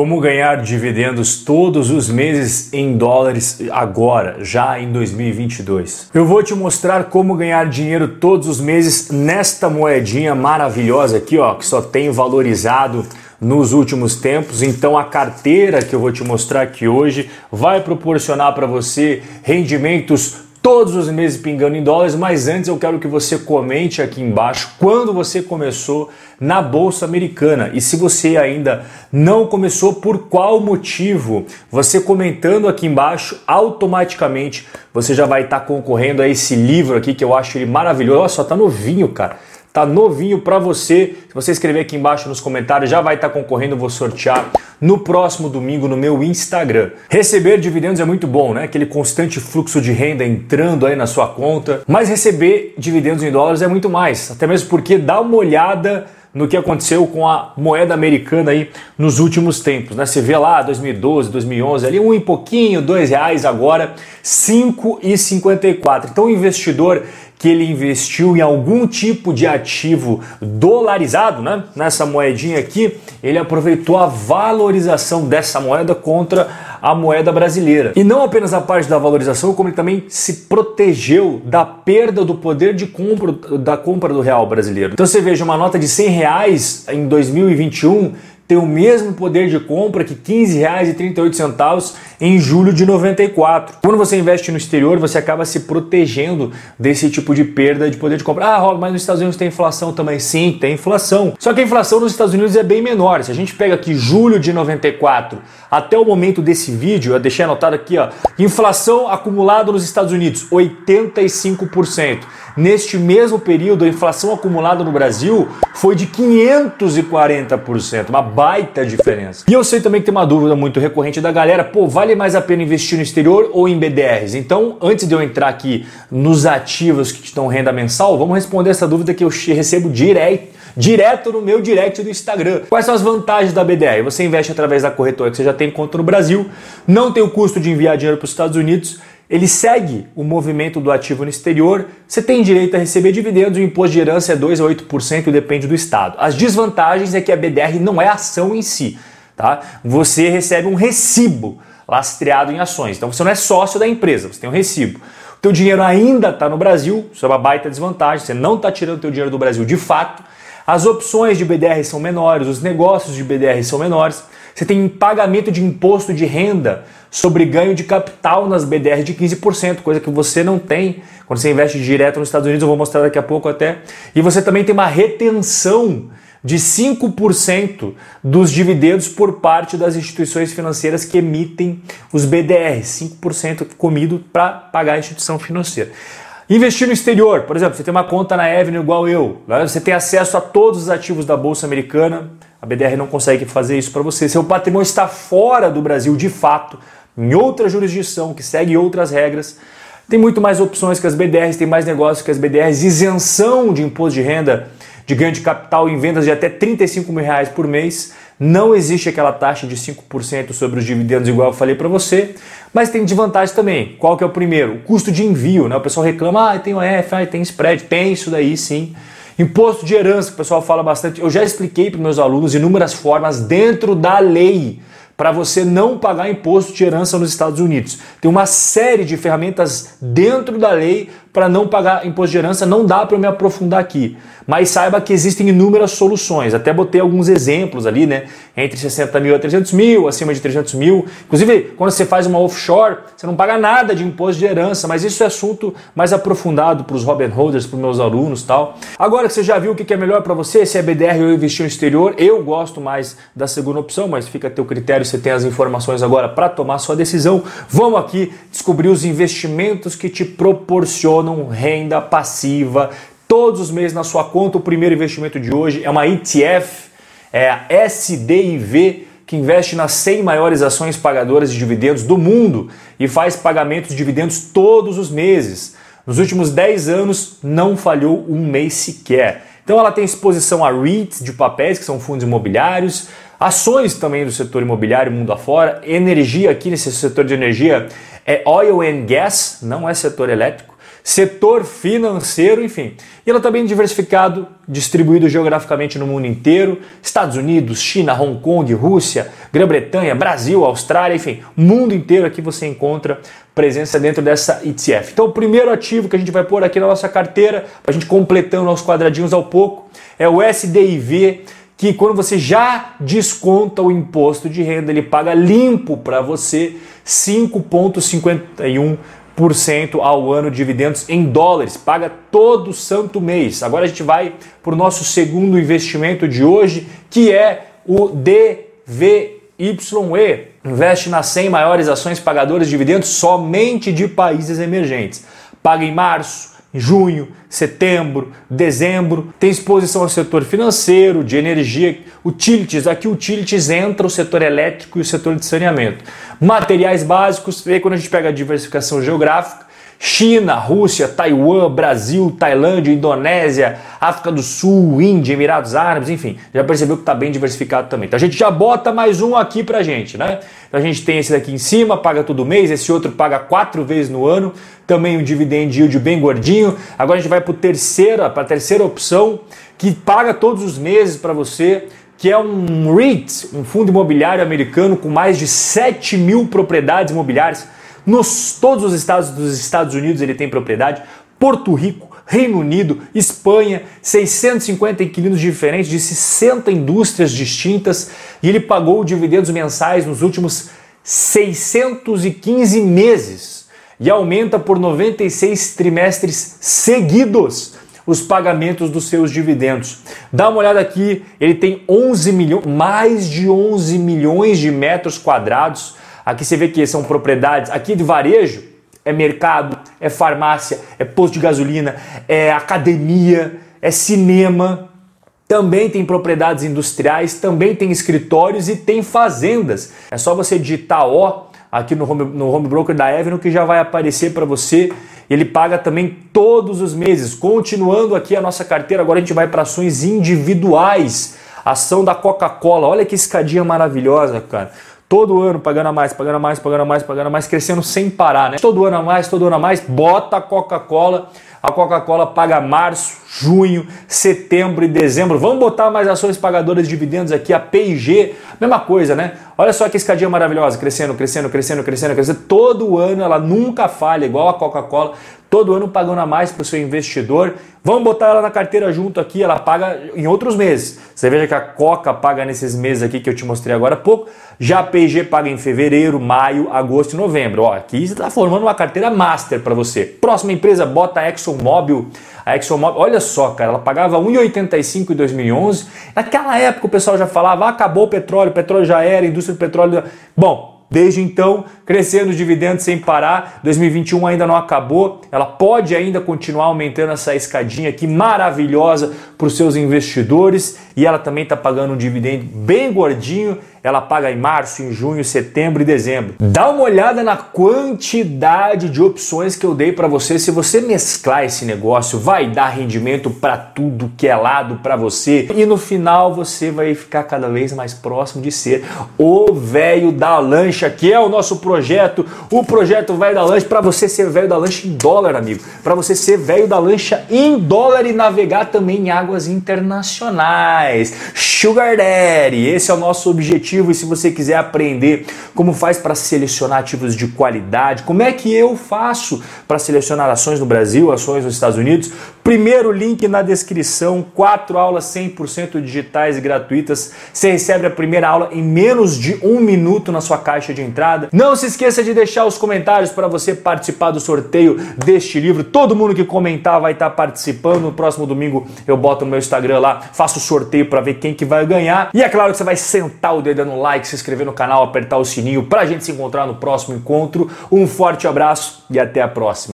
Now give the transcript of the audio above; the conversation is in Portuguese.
Como ganhar dividendos todos os meses em dólares agora, já em 2022. Eu vou te mostrar como ganhar dinheiro todos os meses nesta moedinha maravilhosa aqui, ó, que só tem valorizado nos últimos tempos. Então a carteira que eu vou te mostrar aqui hoje vai proporcionar para você rendimentos todos os meses pingando em dólares, mas antes eu quero que você comente aqui embaixo quando você começou na bolsa americana e se você ainda não começou, por qual motivo? Você comentando aqui embaixo, automaticamente você já vai estar concorrendo a esse livro aqui que eu acho ele maravilhoso. Olha só, tá novinho, cara. Tá novinho para você. Se você escrever aqui embaixo nos comentários, já vai estar concorrendo, eu vou sortear no próximo domingo no meu Instagram. Receber dividendos é muito bom, né? Aquele constante fluxo de renda entrando aí na sua conta. Mas receber dividendos em dólares é muito mais, até mesmo porque dá uma olhada no que aconteceu com a moeda americana aí nos últimos tempos, né? Você vê lá 2012, 2011, ali um e pouquinho, dois reais agora, 5,54. Então o investidor que ele investiu em algum tipo de ativo dolarizado, né? Nessa moedinha aqui, ele aproveitou a valorização dessa moeda contra a moeda brasileira. E não apenas a parte da valorização, como ele também se protegeu da perda do poder de compra da compra do real brasileiro. Então você veja uma nota de 100 reais em 2021 tem o mesmo poder de compra que R$ 15,38 em julho de 94. Quando você investe no exterior, você acaba se protegendo desse tipo de perda de poder de compra. Ah, Rob, mas nos Estados Unidos tem inflação também. Sim, tem inflação. Só que a inflação nos Estados Unidos é bem menor. Se a gente pega aqui julho de 94 até o momento desse vídeo, eu deixei anotado aqui, ó, inflação acumulada nos Estados Unidos, 85%. Neste mesmo período, a inflação acumulada no Brasil foi de 540%, uma baita diferença. E eu sei também que tem uma dúvida muito recorrente da galera, pô, vale mais a pena investir no exterior ou em BDRs? Então, antes de eu entrar aqui nos ativos que dão renda mensal, vamos responder essa dúvida que eu recebo direto direto no meu direct do Instagram. Quais são as vantagens da BDR? Você investe através da corretora que você já tem conta no Brasil, não tem o custo de enviar dinheiro para os Estados Unidos ele segue o movimento do ativo no exterior, você tem direito a receber dividendos, o imposto de herança é 2 a 8% depende do estado. As desvantagens é que a BDR não é ação em si, tá? Você recebe um recibo lastreado em ações. Então você não é sócio da empresa, você tem um recibo. O teu dinheiro ainda está no Brasil, isso é uma baita desvantagem, você não está tirando o teu dinheiro do Brasil de fato. As opções de BDR são menores, os negócios de BDR são menores. Você tem pagamento de imposto de renda sobre ganho de capital nas BDR de 15%, coisa que você não tem quando você investe direto nos Estados Unidos, eu vou mostrar daqui a pouco até. E você também tem uma retenção de 5% dos dividendos por parte das instituições financeiras que emitem os BDRs, 5% comido para pagar a instituição financeira. Investir no exterior, por exemplo, você tem uma conta na Avenue igual eu, né? você tem acesso a todos os ativos da Bolsa Americana, a BDR não consegue fazer isso para você. Seu patrimônio está fora do Brasil de fato, em outra jurisdição que segue outras regras. Tem muito mais opções que as BDRs, tem mais negócios que as BDRs, isenção de imposto de renda de ganho de capital em vendas de até 35 mil reais por mês. Não existe aquela taxa de 5% sobre os dividendos, igual eu falei para você, mas tem desvantagem também. Qual que é o primeiro? O custo de envio. Né? O pessoal reclama, ah, tem OF, ah, tem spread. Tem isso daí sim. Imposto de herança, que o pessoal fala bastante. Eu já expliquei para meus alunos inúmeras formas dentro da lei para você não pagar imposto de herança nos Estados Unidos. Tem uma série de ferramentas dentro da lei para não pagar imposto de herança, não dá para me aprofundar aqui. Mas saiba que existem inúmeras soluções. Até botei alguns exemplos ali, né? Entre 60 mil a 300 mil, acima de 300 mil. Inclusive, quando você faz uma offshore, você não paga nada de imposto de herança, mas isso é assunto mais aprofundado para os Robin Holders, para os meus alunos tal. Agora que você já viu o que é melhor para você, se é BDR ou investir no exterior, eu gosto mais da segunda opção, mas fica a teu critério, você tem as informações agora para tomar sua decisão. Vamos aqui descobrir os investimentos que te proporcionam renda passiva todos os meses na sua conta. O primeiro investimento de hoje é uma ETF, é a SDIV, que investe nas 100 maiores ações pagadoras de dividendos do mundo e faz pagamentos de dividendos todos os meses. Nos últimos 10 anos não falhou um mês sequer. Então ela tem exposição a REITs de papéis, que são fundos imobiliários, ações também do setor imobiliário mundo afora, energia aqui nesse setor de energia é oil and gas, não é setor elétrico. Setor financeiro, enfim. E ela também diversificado, distribuído geograficamente no mundo inteiro, Estados Unidos, China, Hong Kong, Rússia, Grã-Bretanha, Brasil, Austrália, enfim, mundo inteiro aqui você encontra presença dentro dessa ETF. Então o primeiro ativo que a gente vai pôr aqui na nossa carteira, para a gente completando os quadradinhos ao pouco, é o SDIV, que quando você já desconta o imposto de renda, ele paga limpo para você 5,51% ao ano de dividendos em dólares, paga todo santo mês. Agora a gente vai para o nosso segundo investimento de hoje, que é o DVYE. Investe nas 100 maiores ações pagadoras de dividendos somente de países emergentes. Paga em março, junho, setembro, dezembro. Tem exposição ao setor financeiro, de energia, utilities. Aqui utilities entra o setor elétrico e o setor de saneamento. Materiais básicos, aí quando a gente pega a diversificação geográfica, China, Rússia, Taiwan, Brasil, Tailândia, Indonésia, África do Sul, Índia, Emirados Árabes, enfim, já percebeu que está bem diversificado também. Então a gente já bota mais um aqui pra gente, né? Então a gente tem esse daqui em cima, paga todo mês, esse outro paga quatro vezes no ano, também um dividend yield bem gordinho. Agora a gente vai para terceira, para a terceira opção, que paga todos os meses para você, que é um REIT, um fundo imobiliário americano com mais de 7 mil propriedades imobiliárias nos todos os estados dos Estados Unidos ele tem propriedade. Porto Rico, Reino Unido, Espanha, 650 inquilinos diferentes de 60 indústrias distintas e ele pagou dividendos mensais nos últimos 615 meses e aumenta por 96 trimestres seguidos os pagamentos dos seus dividendos. Dá uma olhada aqui, ele tem 11 milhões, mais de 11 milhões de metros quadrados Aqui você vê que são propriedades, aqui de varejo, é mercado, é farmácia, é posto de gasolina, é academia, é cinema. Também tem propriedades industriais, também tem escritórios e tem fazendas. É só você digitar O aqui no home, no home broker da Evno que já vai aparecer para você. Ele paga também todos os meses. Continuando aqui a nossa carteira, agora a gente vai para ações individuais. Ação da Coca-Cola. Olha que escadinha maravilhosa, cara. Todo ano pagando a mais, pagando a mais, pagando a mais, pagando a mais, crescendo sem parar, né? Todo ano a mais, todo ano a mais, bota a Coca-Cola. A Coca-Cola paga março, junho, setembro e dezembro. Vamos botar mais ações pagadoras de dividendos aqui, a P&G, mesma coisa, né? Olha só que escadinha maravilhosa, crescendo, crescendo, crescendo, crescendo, crescendo. Todo ano ela nunca falha, igual a Coca-Cola todo ano pagando a mais para o seu investidor. Vamos botar ela na carteira junto aqui, ela paga em outros meses. Você veja que a Coca paga nesses meses aqui que eu te mostrei agora há pouco, já a P&G paga em fevereiro, maio, agosto e novembro. Ó, aqui você está formando uma carteira master para você. Próxima empresa, bota ExxonMobil. A ExxonMobil, olha só, cara, ela pagava 1,85 em 2011. Naquela época o pessoal já falava, ah, acabou o petróleo, o petróleo já era, a indústria do petróleo... Bom, Desde então, crescendo os dividendos sem parar. 2021 ainda não acabou. Ela pode ainda continuar aumentando essa escadinha aqui maravilhosa para os seus investidores. E ela também está pagando um dividendo bem gordinho ela paga em março, em junho, setembro e dezembro. Dá uma olhada na quantidade de opções que eu dei para você. Se você mesclar esse negócio, vai dar rendimento para tudo que é lado para você e no final você vai ficar cada vez mais próximo de ser o velho da lancha, que é o nosso projeto, o projeto velho da lancha para você ser velho da lancha em dólar, amigo. Para você ser velho da lancha em dólar e navegar também em águas internacionais. Sugar Daddy, esse é o nosso objetivo e se você quiser aprender como faz para selecionar ativos de qualidade, como é que eu faço para selecionar ações no Brasil, ações nos Estados Unidos, primeiro link na descrição, quatro aulas 100% digitais e gratuitas. Você recebe a primeira aula em menos de um minuto na sua caixa de entrada. Não se esqueça de deixar os comentários para você participar do sorteio deste livro. Todo mundo que comentar vai estar participando. No próximo domingo eu boto no meu Instagram lá, faço o sorteio para ver quem que vai ganhar. E é claro que você vai sentar o dedo dando like, se inscrever no canal, apertar o sininho para a gente se encontrar no próximo encontro. Um forte abraço e até a próxima.